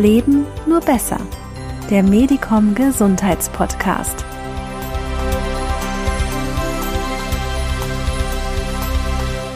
Leben nur besser. Der Medicom Gesundheitspodcast.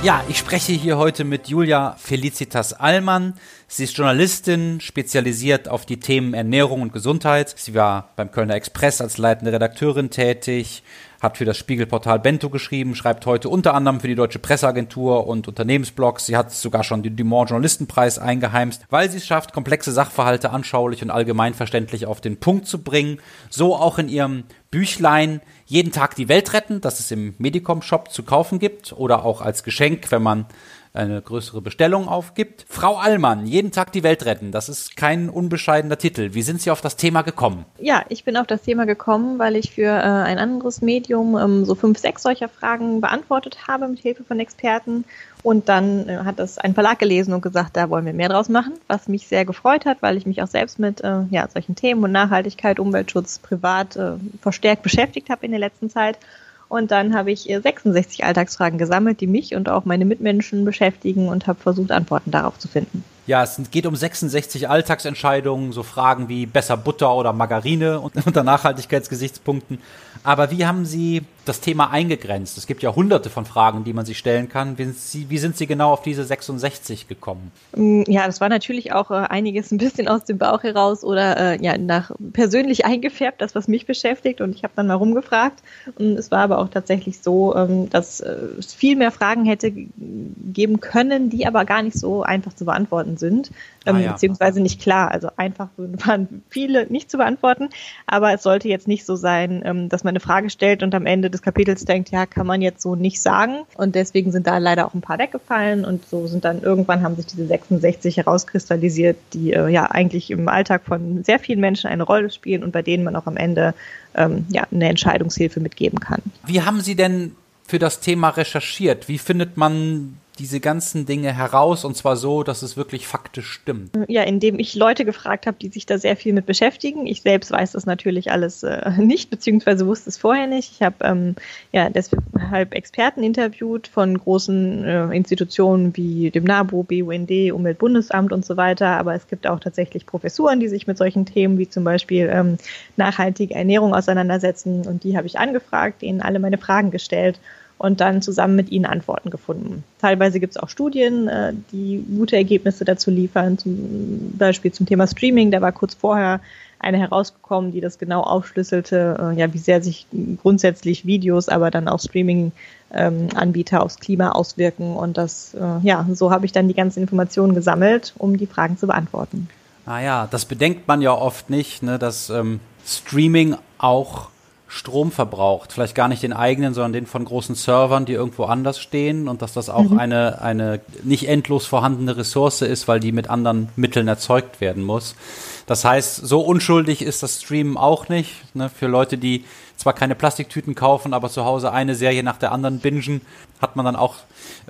Ja, ich spreche hier heute mit Julia Felicitas Allmann. Sie ist Journalistin, spezialisiert auf die Themen Ernährung und Gesundheit. Sie war beim Kölner Express als leitende Redakteurin tätig, hat für das Spiegelportal Bento geschrieben, schreibt heute unter anderem für die Deutsche Presseagentur und Unternehmensblogs. Sie hat sogar schon den Dumont Journalistenpreis eingeheimst, weil sie es schafft, komplexe Sachverhalte anschaulich und allgemeinverständlich auf den Punkt zu bringen. So auch in ihrem Büchlein jeden Tag die Welt retten, das es im Medicom-Shop zu kaufen gibt oder auch als Geschenk, wenn man eine größere Bestellung aufgibt. Frau Allmann, jeden Tag die Welt retten, das ist kein unbescheidener Titel. Wie sind Sie auf das Thema gekommen? Ja, ich bin auf das Thema gekommen, weil ich für äh, ein anderes Medium ähm, so fünf, sechs solcher Fragen beantwortet habe mit Hilfe von Experten. Und dann äh, hat das ein Verlag gelesen und gesagt, da wollen wir mehr draus machen, was mich sehr gefreut hat, weil ich mich auch selbst mit äh, ja, solchen Themen und Nachhaltigkeit, Umweltschutz privat äh, verstärkt beschäftigt habe in der letzten Zeit. Und dann habe ich 66 Alltagsfragen gesammelt, die mich und auch meine Mitmenschen beschäftigen und habe versucht, Antworten darauf zu finden. Ja, es geht um 66 Alltagsentscheidungen, so Fragen wie besser Butter oder Margarine unter Nachhaltigkeitsgesichtspunkten. Aber wie haben Sie das Thema eingegrenzt? Es gibt ja hunderte von Fragen, die man sich stellen kann. Wie sind Sie, wie sind Sie genau auf diese 66 gekommen? Mm, ja, das war natürlich auch äh, einiges ein bisschen aus dem Bauch heraus oder äh, ja, nach persönlich eingefärbt, das, was mich beschäftigt. Und ich habe dann mal rumgefragt. Und es war aber auch tatsächlich so, ähm, dass äh, es viel mehr Fragen hätte geben können, die aber gar nicht so einfach zu beantworten sind ähm, ah, ja. beziehungsweise nicht klar. Also einfach waren viele nicht zu beantworten, aber es sollte jetzt nicht so sein, ähm, dass man eine Frage stellt und am Ende des Kapitels denkt, ja, kann man jetzt so nicht sagen. Und deswegen sind da leider auch ein paar weggefallen und so sind dann irgendwann haben sich diese 66 herauskristallisiert, die äh, ja eigentlich im Alltag von sehr vielen Menschen eine Rolle spielen und bei denen man auch am Ende ähm, ja, eine Entscheidungshilfe mitgeben kann. Wie haben Sie denn für das Thema recherchiert? Wie findet man diese ganzen Dinge heraus und zwar so, dass es wirklich faktisch stimmt? Ja, indem ich Leute gefragt habe, die sich da sehr viel mit beschäftigen. Ich selbst weiß das natürlich alles äh, nicht, beziehungsweise wusste es vorher nicht. Ich habe ähm, ja deshalb Experten interviewt von großen äh, Institutionen wie dem NABU, BUND, Umweltbundesamt und so weiter. Aber es gibt auch tatsächlich Professuren, die sich mit solchen Themen wie zum Beispiel ähm, nachhaltige Ernährung auseinandersetzen. Und die habe ich angefragt, denen alle meine Fragen gestellt und dann zusammen mit ihnen Antworten gefunden. Teilweise gibt es auch Studien, äh, die gute Ergebnisse dazu liefern, zum Beispiel zum Thema Streaming. Da war kurz vorher eine herausgekommen, die das genau aufschlüsselte, äh, ja, wie sehr sich grundsätzlich Videos, aber dann auch Streaming-Anbieter ähm, aufs Klima auswirken. Und das, äh, ja, so habe ich dann die ganzen Informationen gesammelt, um die Fragen zu beantworten. Ah ja, das bedenkt man ja oft nicht, ne, dass ähm, Streaming auch Strom verbraucht. Vielleicht gar nicht den eigenen, sondern den von großen Servern, die irgendwo anders stehen und dass das auch mhm. eine, eine nicht endlos vorhandene Ressource ist, weil die mit anderen Mitteln erzeugt werden muss. Das heißt, so unschuldig ist das Streamen auch nicht. Ne? Für Leute, die zwar keine Plastiktüten kaufen, aber zu Hause eine Serie nach der anderen bingen, hat man dann auch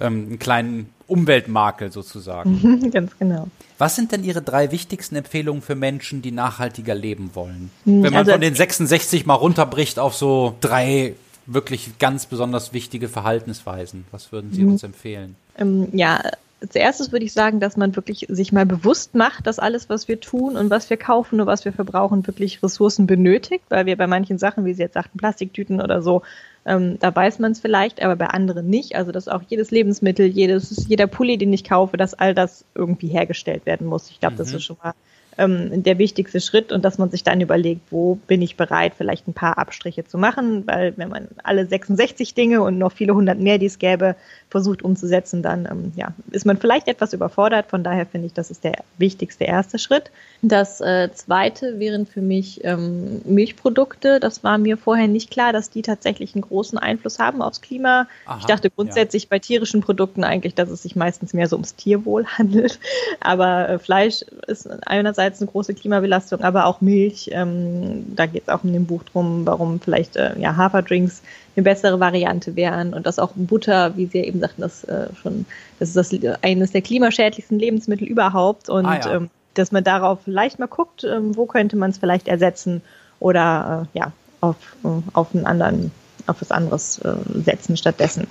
ähm, einen kleinen Umweltmakel sozusagen. Ganz genau. Was sind denn Ihre drei wichtigsten Empfehlungen für Menschen, die nachhaltiger leben wollen? Hm, Wenn man also, von den 66 mal runterbricht auf so drei wirklich ganz besonders wichtige Verhaltensweisen, was würden Sie hm. uns empfehlen? Ähm, ja, zuerst würde ich sagen, dass man wirklich sich mal bewusst macht, dass alles, was wir tun und was wir kaufen und was wir verbrauchen, wirklich Ressourcen benötigt, weil wir bei manchen Sachen, wie Sie jetzt sagten, Plastiktüten oder so, ähm, da weiß man es vielleicht, aber bei anderen nicht. Also dass auch jedes Lebensmittel, jedes, jeder Pulli, den ich kaufe, dass all das irgendwie hergestellt werden muss. Ich glaube, mhm. das ist schon mal ähm, der wichtigste Schritt und dass man sich dann überlegt, wo bin ich bereit, vielleicht ein paar Abstriche zu machen, weil wenn man alle 66 Dinge und noch viele hundert mehr, die es gäbe, versucht umzusetzen, dann ähm, ja, ist man vielleicht etwas überfordert. Von daher finde ich, das ist der wichtigste erste Schritt. Das äh, zweite wären für mich ähm, Milchprodukte. Das war mir vorher nicht klar, dass die tatsächlich einen großen Einfluss haben aufs Klima. Aha, ich dachte grundsätzlich ja. bei tierischen Produkten eigentlich, dass es sich meistens mehr so ums Tierwohl handelt. Aber äh, Fleisch ist einerseits eine große Klimabelastung, aber auch Milch. Ähm, da geht es auch in dem Buch drum, warum vielleicht äh, ja, Haferdrinks eine bessere Variante wären und dass auch Butter, wie Sie ja eben sagten, das äh, schon, das ist das eines der klimaschädlichsten Lebensmittel überhaupt und ah, ja. ähm, dass man darauf vielleicht mal guckt, ähm, wo könnte man es vielleicht ersetzen oder äh, ja auf, äh, auf einen anderen, auf was anderes äh, setzen stattdessen.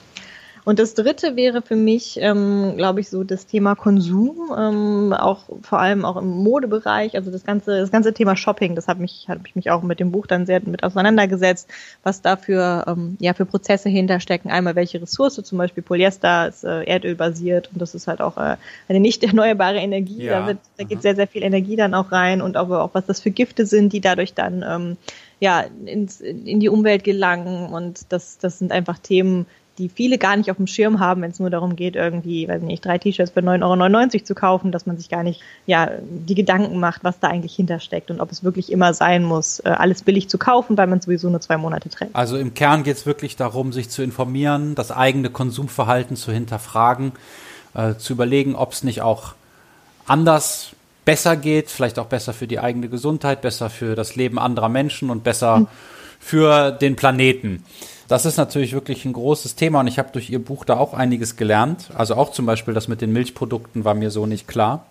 Und das dritte wäre für mich, ähm, glaube ich, so das Thema Konsum, ähm, auch vor allem auch im Modebereich, also das ganze, das ganze Thema Shopping, das habe mich, habe ich mich auch mit dem Buch dann sehr mit auseinandergesetzt, was da für, ähm, ja, für Prozesse hinterstecken. Einmal welche Ressource, zum Beispiel Polyester ist äh, erdölbasiert und das ist halt auch äh, eine nicht erneuerbare Energie. Ja. Da, wird, da geht sehr, sehr viel Energie dann auch rein und auch, auch was das für Gifte sind, die dadurch dann ähm, ja, ins, in die Umwelt gelangen. Und das, das sind einfach Themen, die viele gar nicht auf dem Schirm haben, wenn es nur darum geht, irgendwie, weiß nicht, drei T-Shirts für 9,99 Euro zu kaufen, dass man sich gar nicht ja, die Gedanken macht, was da eigentlich hintersteckt und ob es wirklich immer sein muss, äh, alles billig zu kaufen, weil man sowieso nur zwei Monate trägt. Also im Kern geht es wirklich darum, sich zu informieren, das eigene Konsumverhalten zu hinterfragen, äh, zu überlegen, ob es nicht auch anders besser geht, vielleicht auch besser für die eigene Gesundheit, besser für das Leben anderer Menschen und besser mhm. Für den Planeten. Das ist natürlich wirklich ein großes Thema und ich habe durch Ihr Buch da auch einiges gelernt. Also auch zum Beispiel das mit den Milchprodukten war mir so nicht klar.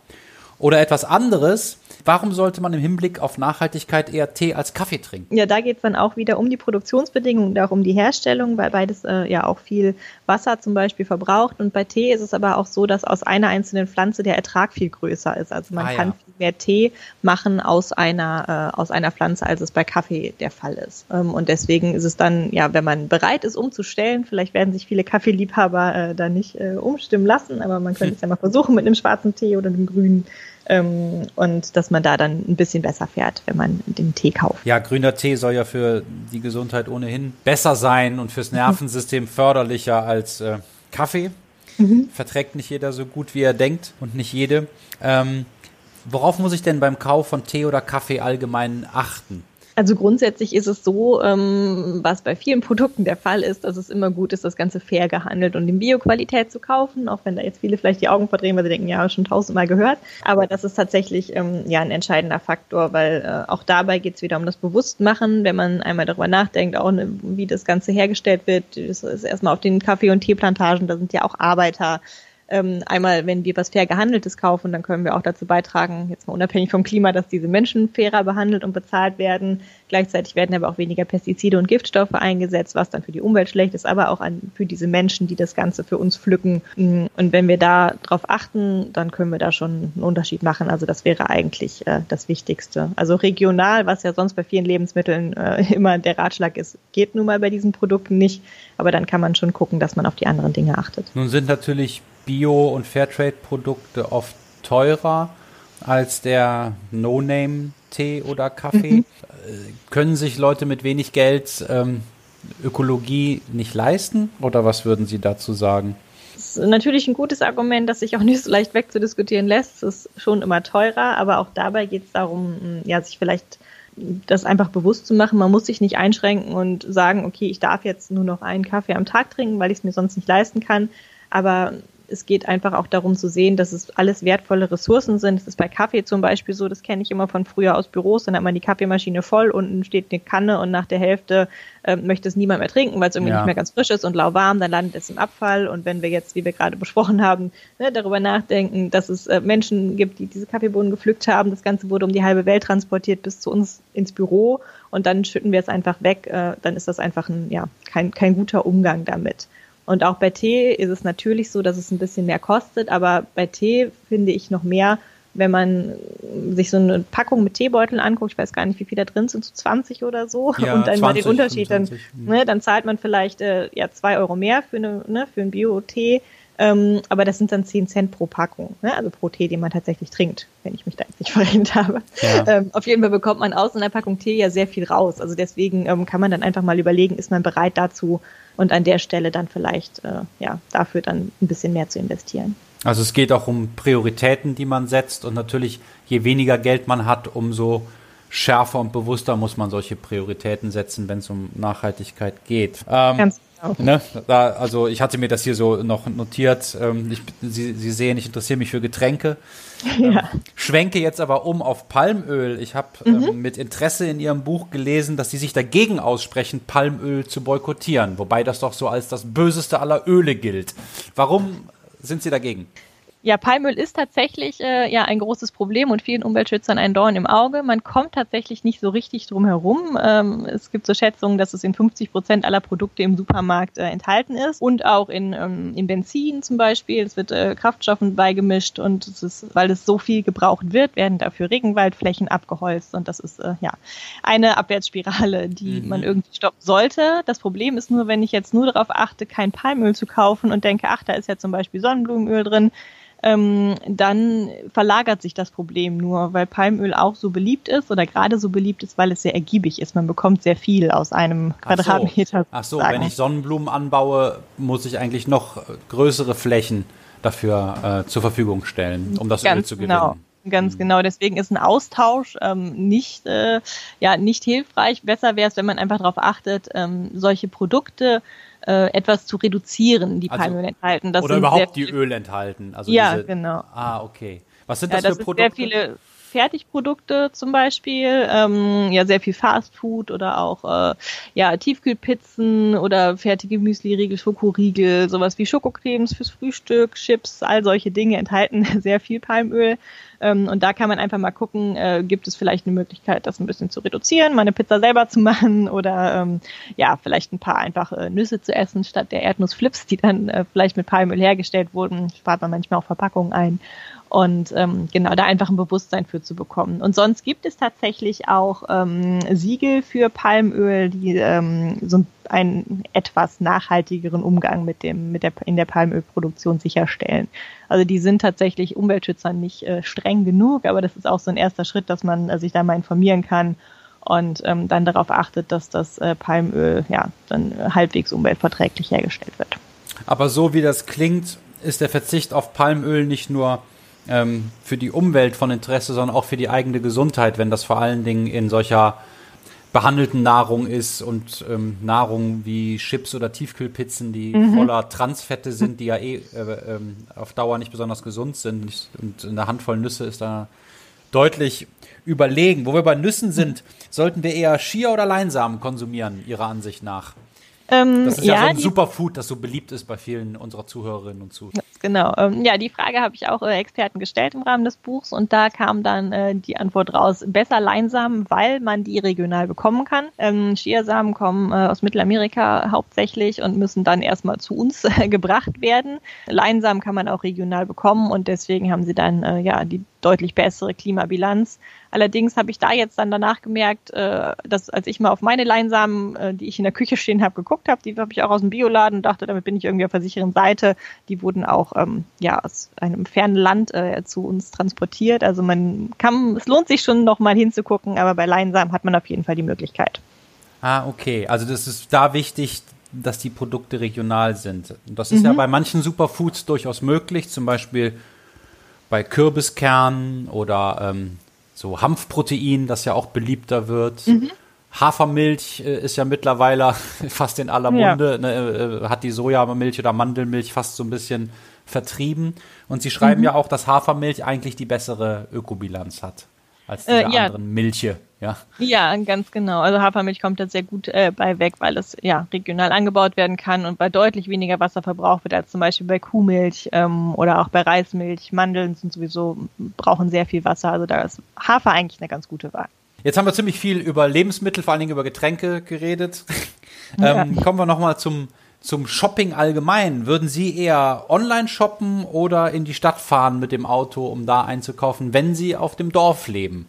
Oder etwas anderes, Warum sollte man im Hinblick auf Nachhaltigkeit eher Tee als Kaffee trinken? Ja, da geht es dann auch wieder um die Produktionsbedingungen und auch um die Herstellung, weil beides äh, ja auch viel Wasser zum Beispiel verbraucht. Und bei Tee ist es aber auch so, dass aus einer einzelnen Pflanze der Ertrag viel größer ist. Also man ah, kann ja. viel mehr Tee machen aus einer, äh, aus einer Pflanze, als es bei Kaffee der Fall ist. Ähm, und deswegen ist es dann, ja, wenn man bereit ist, umzustellen, vielleicht werden sich viele Kaffeeliebhaber äh, da nicht äh, umstimmen lassen, aber man könnte es ja mal versuchen mit einem schwarzen Tee oder einem grünen ähm, und dass man da dann ein bisschen besser fährt, wenn man den Tee kauft. Ja, grüner Tee soll ja für die Gesundheit ohnehin besser sein und fürs Nervensystem förderlicher als äh, Kaffee. Mhm. Verträgt nicht jeder so gut, wie er denkt und nicht jede. Ähm, worauf muss ich denn beim Kauf von Tee oder Kaffee allgemein achten? Also grundsätzlich ist es so, ähm, was bei vielen Produkten der Fall ist, dass es immer gut ist, das Ganze fair gehandelt und in Bioqualität zu kaufen, auch wenn da jetzt viele vielleicht die Augen verdrehen, weil sie denken, ja, schon tausendmal gehört. Aber das ist tatsächlich ähm, ja ein entscheidender Faktor, weil äh, auch dabei geht es wieder um das Bewusstmachen, wenn man einmal darüber nachdenkt, auch ne, wie das Ganze hergestellt wird. Das ist erstmal auf den Kaffee- und Teeplantagen, da sind ja auch Arbeiter ähm, einmal, wenn wir was fair gehandeltes kaufen, dann können wir auch dazu beitragen, jetzt mal unabhängig vom Klima, dass diese Menschen fairer behandelt und bezahlt werden. Gleichzeitig werden aber auch weniger Pestizide und Giftstoffe eingesetzt, was dann für die Umwelt schlecht ist, aber auch an, für diese Menschen, die das Ganze für uns pflücken. Mm, und wenn wir da drauf achten, dann können wir da schon einen Unterschied machen. Also das wäre eigentlich äh, das Wichtigste. Also regional, was ja sonst bei vielen Lebensmitteln äh, immer der Ratschlag ist, geht nun mal bei diesen Produkten nicht. Aber dann kann man schon gucken, dass man auf die anderen Dinge achtet. Nun sind natürlich Bio- und Fairtrade-Produkte oft teurer als der No-Name-Tee oder Kaffee. Mhm. Können sich Leute mit wenig Geld ähm, Ökologie nicht leisten? Oder was würden Sie dazu sagen? Das ist natürlich ein gutes Argument, das sich auch nicht so leicht wegzudiskutieren lässt. Es ist schon immer teurer, aber auch dabei geht es darum, ja, sich vielleicht das einfach bewusst zu machen. Man muss sich nicht einschränken und sagen, okay, ich darf jetzt nur noch einen Kaffee am Tag trinken, weil ich es mir sonst nicht leisten kann. Aber es geht einfach auch darum zu sehen, dass es alles wertvolle Ressourcen sind. Es ist bei Kaffee zum Beispiel so, das kenne ich immer von früher aus Büros, dann hat man die Kaffeemaschine voll, unten steht eine Kanne und nach der Hälfte äh, möchte es niemand mehr trinken, weil es irgendwie ja. nicht mehr ganz frisch ist und lauwarm, dann landet es im Abfall. Und wenn wir jetzt, wie wir gerade besprochen haben, ne, darüber nachdenken, dass es äh, Menschen gibt, die diese Kaffeebohnen gepflückt haben, das Ganze wurde um die halbe Welt transportiert bis zu uns ins Büro und dann schütten wir es einfach weg, äh, dann ist das einfach ein, ja, kein, kein guter Umgang damit. Und auch bei Tee ist es natürlich so, dass es ein bisschen mehr kostet, aber bei Tee finde ich noch mehr, wenn man sich so eine Packung mit Teebeuteln anguckt, ich weiß gar nicht, wie viel da drin sind, so 20 oder so, ja, und dann 20, mal den Unterschied, 25, dann, ne, dann zahlt man vielleicht äh, ja zwei Euro mehr für, eine, ne, für einen Bio-Tee, ähm, aber das sind dann 10 Cent pro Packung, ne? also pro Tee, den man tatsächlich trinkt, wenn ich mich da jetzt nicht verrennt habe. Ja. Ähm, auf jeden Fall bekommt man aus einer Packung Tee ja sehr viel raus. Also deswegen ähm, kann man dann einfach mal überlegen, ist man bereit dazu und an der Stelle dann vielleicht äh, ja dafür dann ein bisschen mehr zu investieren. Also es geht auch um Prioritäten, die man setzt und natürlich je weniger Geld man hat, umso schärfer und bewusster muss man solche Prioritäten setzen, wenn es um Nachhaltigkeit geht. Ähm, Ganz Ne? Da, also ich hatte mir das hier so noch notiert. Ähm, ich, Sie, Sie sehen, ich interessiere mich für Getränke. Ja. Ähm, schwenke jetzt aber um auf Palmöl. Ich habe mhm. ähm, mit Interesse in Ihrem Buch gelesen, dass Sie sich dagegen aussprechen, Palmöl zu boykottieren, wobei das doch so als das böseste aller Öle gilt. Warum sind Sie dagegen? Ja, Palmöl ist tatsächlich äh, ja ein großes Problem und vielen Umweltschützern ein Dorn im Auge. Man kommt tatsächlich nicht so richtig drum herum. Ähm, es gibt so Schätzungen, dass es in 50 Prozent aller Produkte im Supermarkt äh, enthalten ist und auch in, ähm, in Benzin zum Beispiel. Es wird äh, Kraftstoffen beigemischt und es ist, weil es so viel gebraucht wird, werden dafür Regenwaldflächen abgeholzt und das ist äh, ja eine Abwärtsspirale, die mhm. man irgendwie stoppen sollte. Das Problem ist nur, wenn ich jetzt nur darauf achte, kein Palmöl zu kaufen und denke, ach, da ist ja zum Beispiel Sonnenblumenöl drin, ähm, dann verlagert sich das Problem nur, weil Palmöl auch so beliebt ist oder gerade so beliebt ist, weil es sehr ergiebig ist. Man bekommt sehr viel aus einem Quadratmeter. Ach so, Ach so wenn ich Sonnenblumen anbaue, muss ich eigentlich noch größere Flächen dafür äh, zur Verfügung stellen, um das Ganz Öl zu gewinnen. Genau. Ganz mhm. genau. Deswegen ist ein Austausch ähm, nicht, äh, ja, nicht hilfreich. Besser wäre es, wenn man einfach darauf achtet, ähm, solche Produkte äh, etwas zu reduzieren, die also, Palmöl enthalten. Das oder überhaupt die Öl enthalten. Also ja, diese, genau. Ah, okay. Was sind das, ja, das für Produkte? Sehr viele Fertigprodukte zum Beispiel, ähm, ja sehr viel Fastfood oder auch äh, ja Tiefkühlpizzen oder fertige Müsli-Riegel, Schokoriegel, sowas wie Schokocremes fürs Frühstück, Chips, all solche Dinge enthalten sehr viel Palmöl. Ähm, und da kann man einfach mal gucken, äh, gibt es vielleicht eine Möglichkeit, das ein bisschen zu reduzieren, mal eine Pizza selber zu machen oder ähm, ja, vielleicht ein paar einfache äh, Nüsse zu essen statt der Erdnussflips, die dann äh, vielleicht mit Palmöl hergestellt wurden. Spart man manchmal auch Verpackungen ein. Und ähm, genau, da einfach ein Bewusstsein für zu bekommen. Und sonst gibt es tatsächlich auch ähm, Siegel für Palmöl, die ähm, so einen etwas nachhaltigeren Umgang mit dem, mit der, in der Palmölproduktion sicherstellen. Also die sind tatsächlich Umweltschützern nicht äh, streng genug, aber das ist auch so ein erster Schritt, dass man äh, sich da mal informieren kann und ähm, dann darauf achtet, dass das äh, Palmöl ja dann halbwegs umweltverträglich hergestellt wird. Aber so wie das klingt, ist der Verzicht auf Palmöl nicht nur ähm, für die Umwelt von Interesse, sondern auch für die eigene Gesundheit, wenn das vor allen Dingen in solcher behandelten Nahrung ist und ähm, Nahrung wie Chips oder Tiefkühlpizzen, die mhm. voller Transfette sind, die ja eh äh, äh, auf Dauer nicht besonders gesund sind. Und eine Handvoll Nüsse ist da deutlich überlegen. Wo wir bei Nüssen sind, sollten wir eher Chia oder Leinsamen konsumieren, Ihrer Ansicht nach? Ähm, das ist ja, ja so ein Superfood, das so beliebt ist bei vielen unserer Zuhörerinnen und Zuhörer. Genau. Ähm, ja, die Frage habe ich auch äh, Experten gestellt im Rahmen des Buchs und da kam dann äh, die Antwort raus, besser Leinsamen, weil man die regional bekommen kann. Ähm, Chiasamen kommen äh, aus Mittelamerika hauptsächlich und müssen dann erstmal zu uns gebracht werden. Leinsamen kann man auch regional bekommen und deswegen haben sie dann ja die deutlich bessere Klimabilanz. Allerdings habe ich da jetzt dann danach gemerkt, dass als ich mal auf meine Leinsamen, die ich in der Küche stehen habe, geguckt habe, die habe ich auch aus dem Bioladen und dachte, damit bin ich irgendwie auf der sicheren Seite. Die wurden auch ähm, ja aus einem fernen Land äh, zu uns transportiert. Also man kann, es lohnt sich schon noch mal hinzugucken, aber bei Leinsamen hat man auf jeden Fall die Möglichkeit. Ah, okay. Also das ist da wichtig, dass die Produkte regional sind. Und das ist mhm. ja bei manchen Superfoods durchaus möglich, zum Beispiel bei Kürbiskernen oder ähm, so Hanfprotein, das ja auch beliebter wird. Mhm. Hafermilch äh, ist ja mittlerweile fast in aller Munde, ja. ne, äh, hat die Sojamilch oder Mandelmilch fast so ein bisschen vertrieben. Und sie schreiben mhm. ja auch, dass Hafermilch eigentlich die bessere Ökobilanz hat als diese äh, ja. anderen Milche. Ja. ja, ganz genau. Also Hafermilch kommt da sehr gut äh, bei weg, weil es ja regional angebaut werden kann und bei deutlich weniger Wasser verbraucht wird als zum Beispiel bei Kuhmilch ähm, oder auch bei Reismilch. Mandeln sind sowieso brauchen sehr viel Wasser. Also da ist Hafer eigentlich eine ganz gute Wahl. Jetzt haben wir ziemlich viel über Lebensmittel, vor allen Dingen über Getränke geredet. Ja. ähm, kommen wir nochmal zum, zum Shopping allgemein. Würden Sie eher online shoppen oder in die Stadt fahren mit dem Auto, um da einzukaufen, wenn Sie auf dem Dorf leben?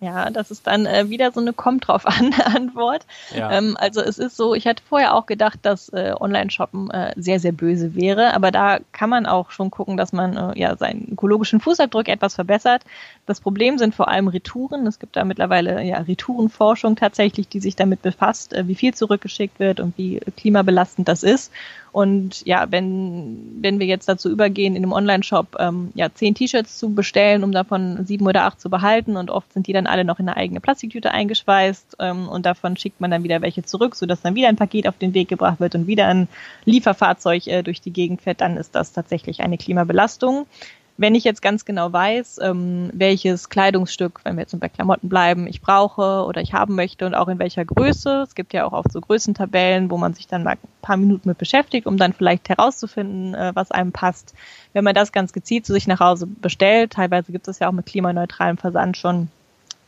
Ja, das ist dann äh, wieder so eine kommt drauf an Antwort. Ja. Ähm, also es ist so, ich hatte vorher auch gedacht, dass äh, Online-Shoppen äh, sehr, sehr böse wäre, aber da kann man auch schon gucken, dass man äh, ja seinen ökologischen Fußabdruck etwas verbessert. Das Problem sind vor allem Retouren. Es gibt da mittlerweile ja Retourenforschung tatsächlich, die sich damit befasst, äh, wie viel zurückgeschickt wird und wie klimabelastend das ist. Und ja, wenn, wenn wir jetzt dazu übergehen, in einem Online-Shop ähm, ja, zehn T-Shirts zu bestellen, um davon sieben oder acht zu behalten und oft sind die dann alle noch in eine eigene Plastiktüte eingeschweißt ähm, und davon schickt man dann wieder welche zurück, sodass dann wieder ein Paket auf den Weg gebracht wird und wieder ein Lieferfahrzeug äh, durch die Gegend fährt, dann ist das tatsächlich eine Klimabelastung. wenn ich jetzt ganz genau weiß, ähm, welches Kleidungsstück, wenn wir jetzt bei Klamotten bleiben, ich brauche oder ich haben möchte und auch in welcher Größe, es gibt ja auch oft so Größentabellen, wo man sich dann mal ein paar Minuten mit beschäftigt, um dann vielleicht herauszufinden, äh, was einem passt. Wenn man das ganz gezielt zu sich nach Hause bestellt, teilweise gibt es ja auch mit klimaneutralem Versand schon,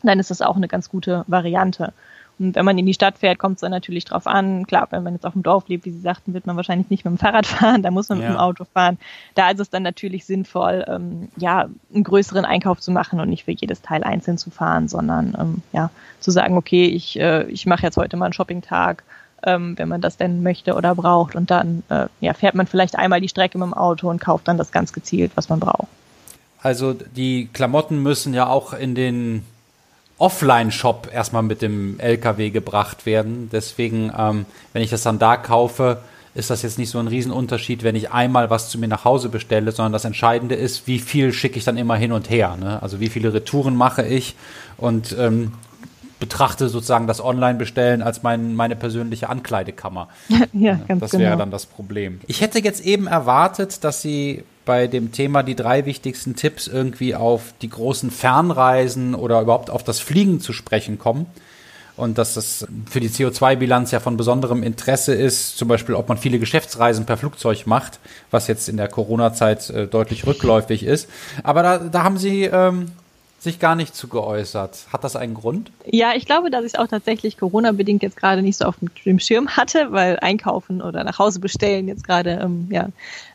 dann ist das auch eine ganz gute Variante. Und wenn man in die Stadt fährt, kommt es dann natürlich drauf an. Klar, wenn man jetzt auf dem Dorf lebt, wie Sie sagten, wird man wahrscheinlich nicht mit dem Fahrrad fahren, da muss man ja. mit dem Auto fahren. Da ist es dann natürlich sinnvoll, ähm, ja, einen größeren Einkauf zu machen und nicht für jedes Teil einzeln zu fahren, sondern ähm, ja, zu sagen, okay, ich, äh, ich mache jetzt heute mal einen Shoppingtag, ähm, wenn man das denn möchte oder braucht. Und dann äh, ja, fährt man vielleicht einmal die Strecke mit dem Auto und kauft dann das ganz gezielt, was man braucht. Also die Klamotten müssen ja auch in den Offline-Shop erstmal mit dem LKW gebracht werden. Deswegen, ähm, wenn ich das dann da kaufe, ist das jetzt nicht so ein Riesenunterschied, wenn ich einmal was zu mir nach Hause bestelle, sondern das Entscheidende ist, wie viel schicke ich dann immer hin und her. Ne? Also wie viele Retouren mache ich und ähm, betrachte sozusagen das Online-Bestellen als mein, meine persönliche Ankleidekammer. ja, ganz das wäre genau. dann das Problem. Ich hätte jetzt eben erwartet, dass Sie bei dem Thema die drei wichtigsten Tipps irgendwie auf die großen Fernreisen oder überhaupt auf das Fliegen zu sprechen kommen. Und dass das für die CO2-Bilanz ja von besonderem Interesse ist, zum Beispiel, ob man viele Geschäftsreisen per Flugzeug macht, was jetzt in der Corona-Zeit äh, deutlich rückläufig ist. Aber da, da haben Sie ähm, sich gar nicht zu geäußert. Hat das einen Grund? Ja, ich glaube, dass ich es auch tatsächlich Corona-bedingt jetzt gerade nicht so auf dem Schirm hatte, weil Einkaufen oder nach Hause bestellen jetzt gerade ähm, ja,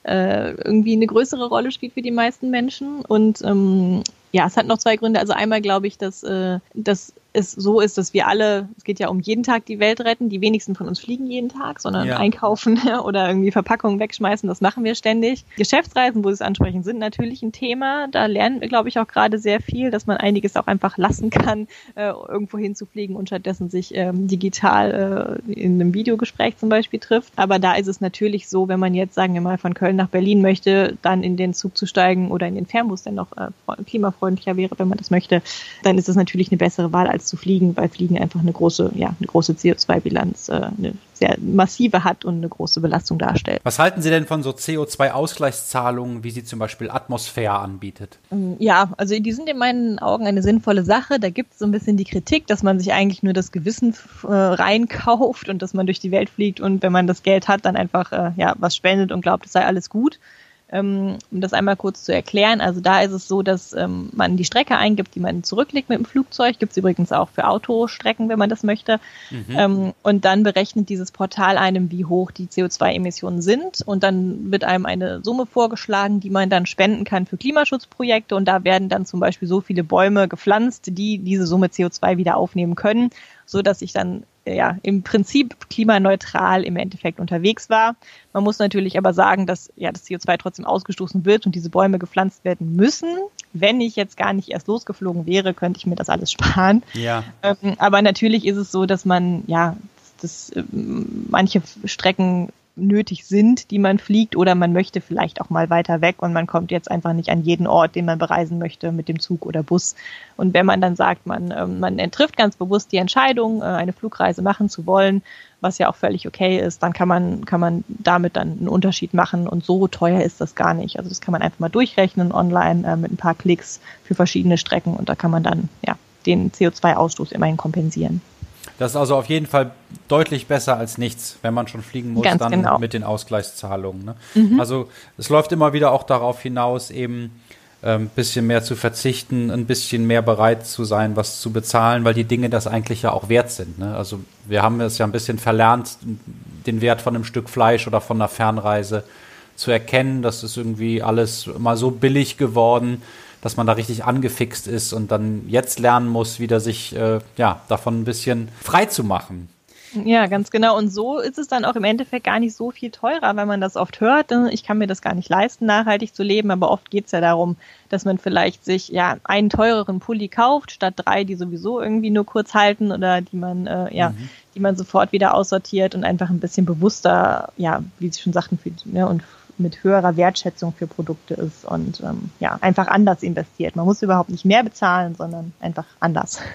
äh, irgendwie eine größere Rolle spielt für die meisten Menschen. Und ähm, ja, es hat noch zwei Gründe. Also einmal glaube ich, dass, äh, dass es so ist, dass wir alle, es geht ja um jeden Tag die Welt retten. Die wenigsten von uns fliegen jeden Tag, sondern ja. einkaufen oder irgendwie Verpackungen wegschmeißen, das machen wir ständig. Geschäftsreisen, wo Sie es ansprechen, sind natürlich ein Thema. Da lernen wir, glaube ich, auch gerade sehr viel, dass man einiges auch einfach lassen kann, äh, irgendwo hinzufliegen und stattdessen sich ähm, digital äh, in einem Videogespräch zum Beispiel trifft. Aber da ist es natürlich so, wenn man jetzt, sagen wir mal, von Köln nach Berlin möchte, dann in den Zug zu steigen oder in den Fernbus, der noch äh, klimafreundlicher wäre, wenn man das möchte, dann ist es natürlich eine bessere Wahl als zu fliegen, weil Fliegen einfach eine große, ja, eine große CO2-Bilanz, äh, eine sehr massive hat und eine große Belastung darstellt. Was halten Sie denn von so CO2-Ausgleichszahlungen, wie sie zum Beispiel Atmosphäre anbietet? Ähm, ja, also die sind in meinen Augen eine sinnvolle Sache. Da gibt es so ein bisschen die Kritik, dass man sich eigentlich nur das Gewissen äh, reinkauft und dass man durch die Welt fliegt und wenn man das Geld hat, dann einfach äh, ja was spendet und glaubt, es sei alles gut. Ähm, um das einmal kurz zu erklären, also da ist es so, dass ähm, man die Strecke eingibt, die man zurücklegt mit dem Flugzeug, gibt es übrigens auch für Autostrecken, wenn man das möchte. Mhm. Ähm, und dann berechnet dieses Portal einem, wie hoch die CO2-Emissionen sind. Und dann wird einem eine Summe vorgeschlagen, die man dann spenden kann für Klimaschutzprojekte. Und da werden dann zum Beispiel so viele Bäume gepflanzt, die diese Summe CO2 wieder aufnehmen können, so dass ich dann ja, im Prinzip klimaneutral im Endeffekt unterwegs war. Man muss natürlich aber sagen, dass ja das CO2 trotzdem ausgestoßen wird und diese Bäume gepflanzt werden müssen. Wenn ich jetzt gar nicht erst losgeflogen wäre, könnte ich mir das alles sparen. Ja. Ähm, aber natürlich ist es so, dass man ja das, das, ähm, manche Strecken nötig sind, die man fliegt, oder man möchte vielleicht auch mal weiter weg und man kommt jetzt einfach nicht an jeden Ort, den man bereisen möchte mit dem Zug oder Bus. Und wenn man dann sagt, man, ähm, man trifft ganz bewusst die Entscheidung, äh, eine Flugreise machen zu wollen, was ja auch völlig okay ist, dann kann man, kann man damit dann einen Unterschied machen und so teuer ist das gar nicht. Also das kann man einfach mal durchrechnen online äh, mit ein paar Klicks für verschiedene Strecken und da kann man dann ja den CO2-Ausstoß immerhin kompensieren. Das ist also auf jeden Fall deutlich besser als nichts, wenn man schon fliegen muss, Ganz dann genau. mit den Ausgleichszahlungen. Ne? Mhm. Also es läuft immer wieder auch darauf hinaus, eben ein ähm, bisschen mehr zu verzichten, ein bisschen mehr bereit zu sein, was zu bezahlen, weil die Dinge das eigentlich ja auch wert sind. Ne? Also wir haben es ja ein bisschen verlernt, den Wert von einem Stück Fleisch oder von einer Fernreise zu erkennen. Das ist irgendwie alles mal so billig geworden dass man da richtig angefixt ist und dann jetzt lernen muss, wieder sich äh, ja, davon ein bisschen frei zu machen. Ja, ganz genau. Und so ist es dann auch im Endeffekt gar nicht so viel teurer, weil man das oft hört. Ne? Ich kann mir das gar nicht leisten, nachhaltig zu leben, aber oft geht es ja darum, dass man vielleicht sich ja einen teureren Pulli kauft, statt drei, die sowieso irgendwie nur kurz halten oder die man, äh, ja, mhm. die man sofort wieder aussortiert und einfach ein bisschen bewusster, ja, wie Sie schon sagten, für, ne, und mit höherer Wertschätzung für Produkte ist und ähm, ja, einfach anders investiert. Man muss überhaupt nicht mehr bezahlen, sondern einfach anders.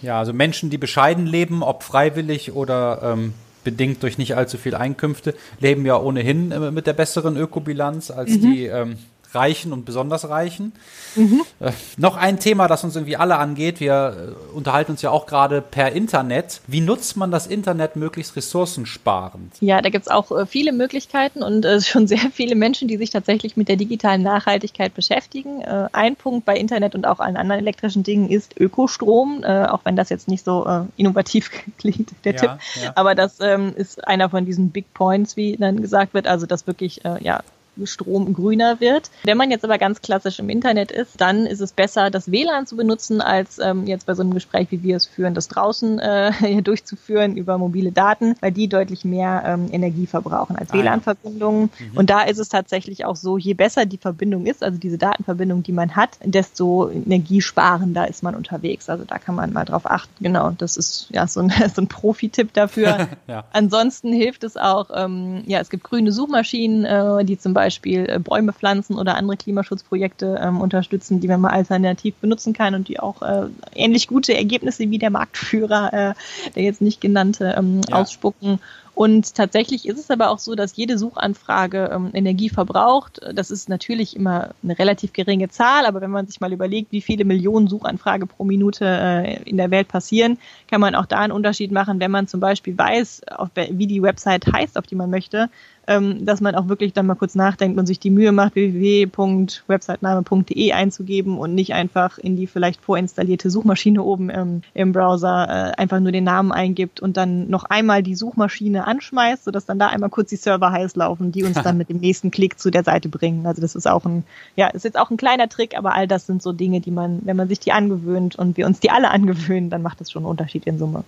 Ja, also Menschen, die bescheiden leben, ob freiwillig oder ähm, bedingt durch nicht allzu viel Einkünfte, leben ja ohnehin äh, mit der besseren Ökobilanz als mhm. die ähm, Reichen und besonders Reichen. Mhm. Äh, noch ein Thema, das uns irgendwie alle angeht. Wir äh, unterhalten uns ja auch gerade per Internet. Wie nutzt man das Internet möglichst ressourcensparend? Ja, da gibt es auch äh, viele Möglichkeiten und äh, schon sehr viele Menschen, die sich tatsächlich mit der digitalen Nachhaltigkeit beschäftigen. Äh, ein Punkt bei Internet und auch allen anderen elektrischen Dingen ist Ökostrom, äh, auch wenn das jetzt nicht so innovativ klingt, der ja, Tipp. Ja. Aber das ähm, ist einer von diesen Big Points, wie dann gesagt wird. Also, dass wirklich ja, Strom grüner wird. Wenn man jetzt aber ganz klassisch im Internet ist, dann ist es besser, das WLAN zu benutzen, als ähm, jetzt bei so einem Gespräch, wie wir es führen, das draußen äh, durchzuführen über mobile Daten, weil die deutlich mehr ähm, Energie verbrauchen als ah, WLAN-Verbindungen. Mhm. Und da ist es tatsächlich auch so, je besser die Verbindung ist, also diese Datenverbindung, die man hat, desto energiesparender ist man unterwegs. Also da kann man mal drauf achten. Genau, das ist ja so ein, so ein Profi-Tipp dafür. ja. Ansonsten hilft es auch, ähm, ja, es gibt grüne Suchmaschinen, äh, die zum Beispiel Beispiel äh, Bäume pflanzen oder andere Klimaschutzprojekte ähm, unterstützen, die man mal alternativ benutzen kann und die auch äh, ähnlich gute Ergebnisse wie der Marktführer, äh, der jetzt nicht genannte, ähm, ja. ausspucken. Und tatsächlich ist es aber auch so, dass jede Suchanfrage ähm, Energie verbraucht. Das ist natürlich immer eine relativ geringe Zahl, aber wenn man sich mal überlegt, wie viele Millionen Suchanfragen pro Minute äh, in der Welt passieren, kann man auch da einen Unterschied machen, wenn man zum Beispiel weiß, auf, wie die Website heißt, auf die man möchte, ähm, dass man auch wirklich dann mal kurz nachdenkt und sich die Mühe macht, www.websitename.de einzugeben und nicht einfach in die vielleicht vorinstallierte Suchmaschine oben im, im Browser äh, einfach nur den Namen eingibt und dann noch einmal die Suchmaschine anschmeißt, sodass dann da einmal kurz die Server heiß laufen, die uns dann mit dem nächsten Klick zu der Seite bringen. Also das ist auch ein, ja, ist jetzt auch ein kleiner Trick, aber all das sind so Dinge, die man, wenn man sich die angewöhnt und wir uns die alle angewöhnen, dann macht das schon einen Unterschied in Summe.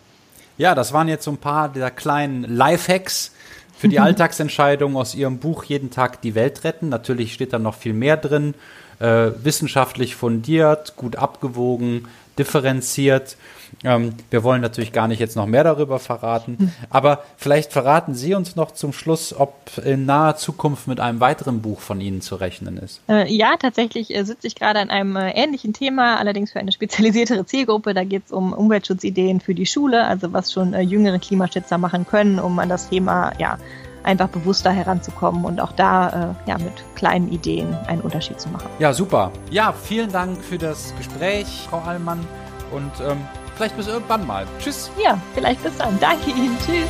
Ja, das waren jetzt so ein paar der kleinen Lifehacks, für die Alltagsentscheidungen aus ihrem Buch Jeden Tag die Welt retten. Natürlich steht da noch viel mehr drin. Äh, wissenschaftlich fundiert, gut abgewogen, differenziert. Ähm, wir wollen natürlich gar nicht jetzt noch mehr darüber verraten, hm. aber vielleicht verraten Sie uns noch zum Schluss, ob in naher Zukunft mit einem weiteren Buch von Ihnen zu rechnen ist. Äh, ja, tatsächlich äh, sitze ich gerade an einem äh, ähnlichen Thema, allerdings für eine spezialisiertere Zielgruppe. Da geht es um Umweltschutzideen für die Schule, also was schon äh, jüngere Klimaschützer machen können, um an das Thema ja einfach bewusster heranzukommen und auch da äh, ja mit kleinen Ideen einen Unterschied zu machen. Ja, super. Ja, vielen Dank für das Gespräch, Frau Allmann. Und ähm, vielleicht bis irgendwann mal. Tschüss. Ja, vielleicht bis dann. Danke Ihnen. Tschüss.